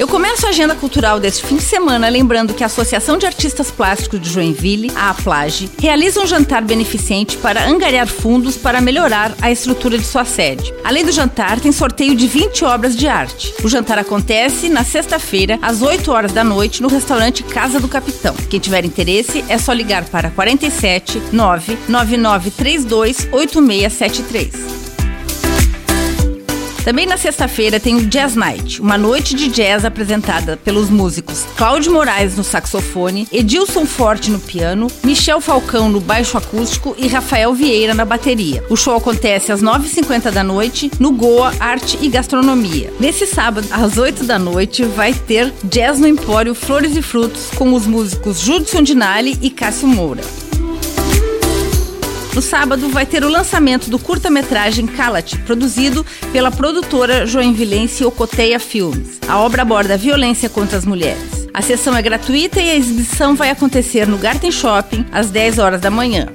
Eu começo a agenda cultural deste fim de semana lembrando que a Associação de Artistas Plásticos de Joinville, a APLAGE, realiza um jantar beneficente para angariar fundos para melhorar a estrutura de sua sede. Além do jantar, tem sorteio de 20 obras de arte. O jantar acontece na sexta-feira, às 8 horas da noite, no restaurante Casa do Capitão. Quem tiver interesse, é só ligar para 47 99932 8673. Também na sexta-feira tem o Jazz Night, uma noite de jazz apresentada pelos músicos Cláudio Moraes no saxofone, Edilson Forte no piano, Michel Falcão no baixo acústico e Rafael Vieira na bateria. O show acontece às 9h50 da noite no Goa Arte e Gastronomia. Nesse sábado, às 8 da noite, vai ter Jazz no Empório Flores e Frutos com os músicos Judson Dinali e Cássio Moura. No sábado vai ter o lançamento do curta-metragem Calat, produzido pela produtora joinvilense Ocoteia Filmes. A obra aborda a violência contra as mulheres. A sessão é gratuita e a exibição vai acontecer no Garten Shopping às 10 horas da manhã.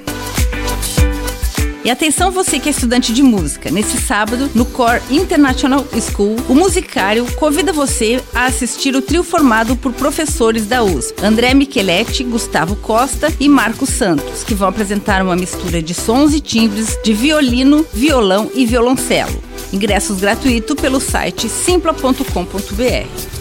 E atenção você que é estudante de música. Nesse sábado, no Core International School, o musicário convida você a assistir o trio formado por professores da USP, André Micheletti, Gustavo Costa e Marcos Santos, que vão apresentar uma mistura de sons e timbres de violino, violão e violoncelo. Ingressos gratuitos pelo site simpla.com.br.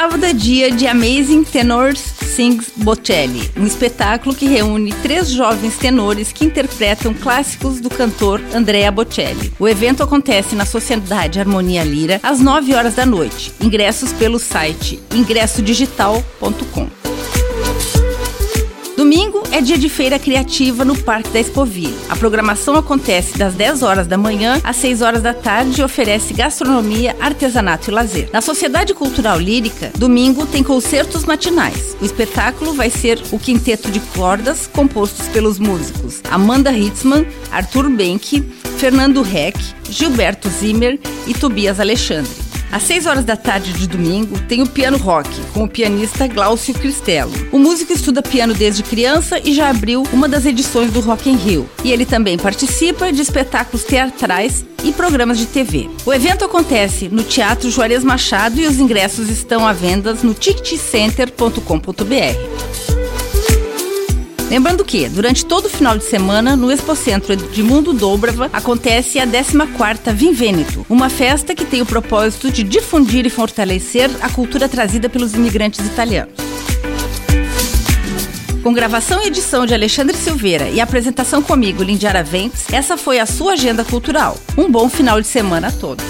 Sábado é dia de Amazing Tenors Sings Bocelli, um espetáculo que reúne três jovens tenores que interpretam clássicos do cantor Andrea Bocelli. O evento acontece na Sociedade Harmonia Lira às 9 horas da noite. Ingressos pelo site ingressodigital.com. Domingo é dia de feira criativa no Parque da Expoville. A programação acontece das 10 horas da manhã às 6 horas da tarde e oferece gastronomia, artesanato e lazer. Na Sociedade Cultural Lírica, domingo tem concertos matinais. O espetáculo vai ser o quinteto de cordas compostos pelos músicos Amanda Hitzmann, Arthur Benck, Fernando Heck, Gilberto Zimmer e Tobias Alexandre. Às 6 horas da tarde de domingo, tem o Piano Rock, com o pianista Glaucio Cristello. O músico estuda piano desde criança e já abriu uma das edições do Rock in Rio. E ele também participa de espetáculos teatrais e programas de TV. O evento acontece no Teatro Juarez Machado e os ingressos estão à venda no ticketcenter.com.br. Lembrando que, durante todo o final de semana, no Expocentro Edmundo Dobrava, acontece a 14ª Vinvênito, uma festa que tem o propósito de difundir e fortalecer a cultura trazida pelos imigrantes italianos. Com gravação e edição de Alexandre Silveira e apresentação comigo, Lindiara Ventes, essa foi a sua agenda cultural. Um bom final de semana a todos.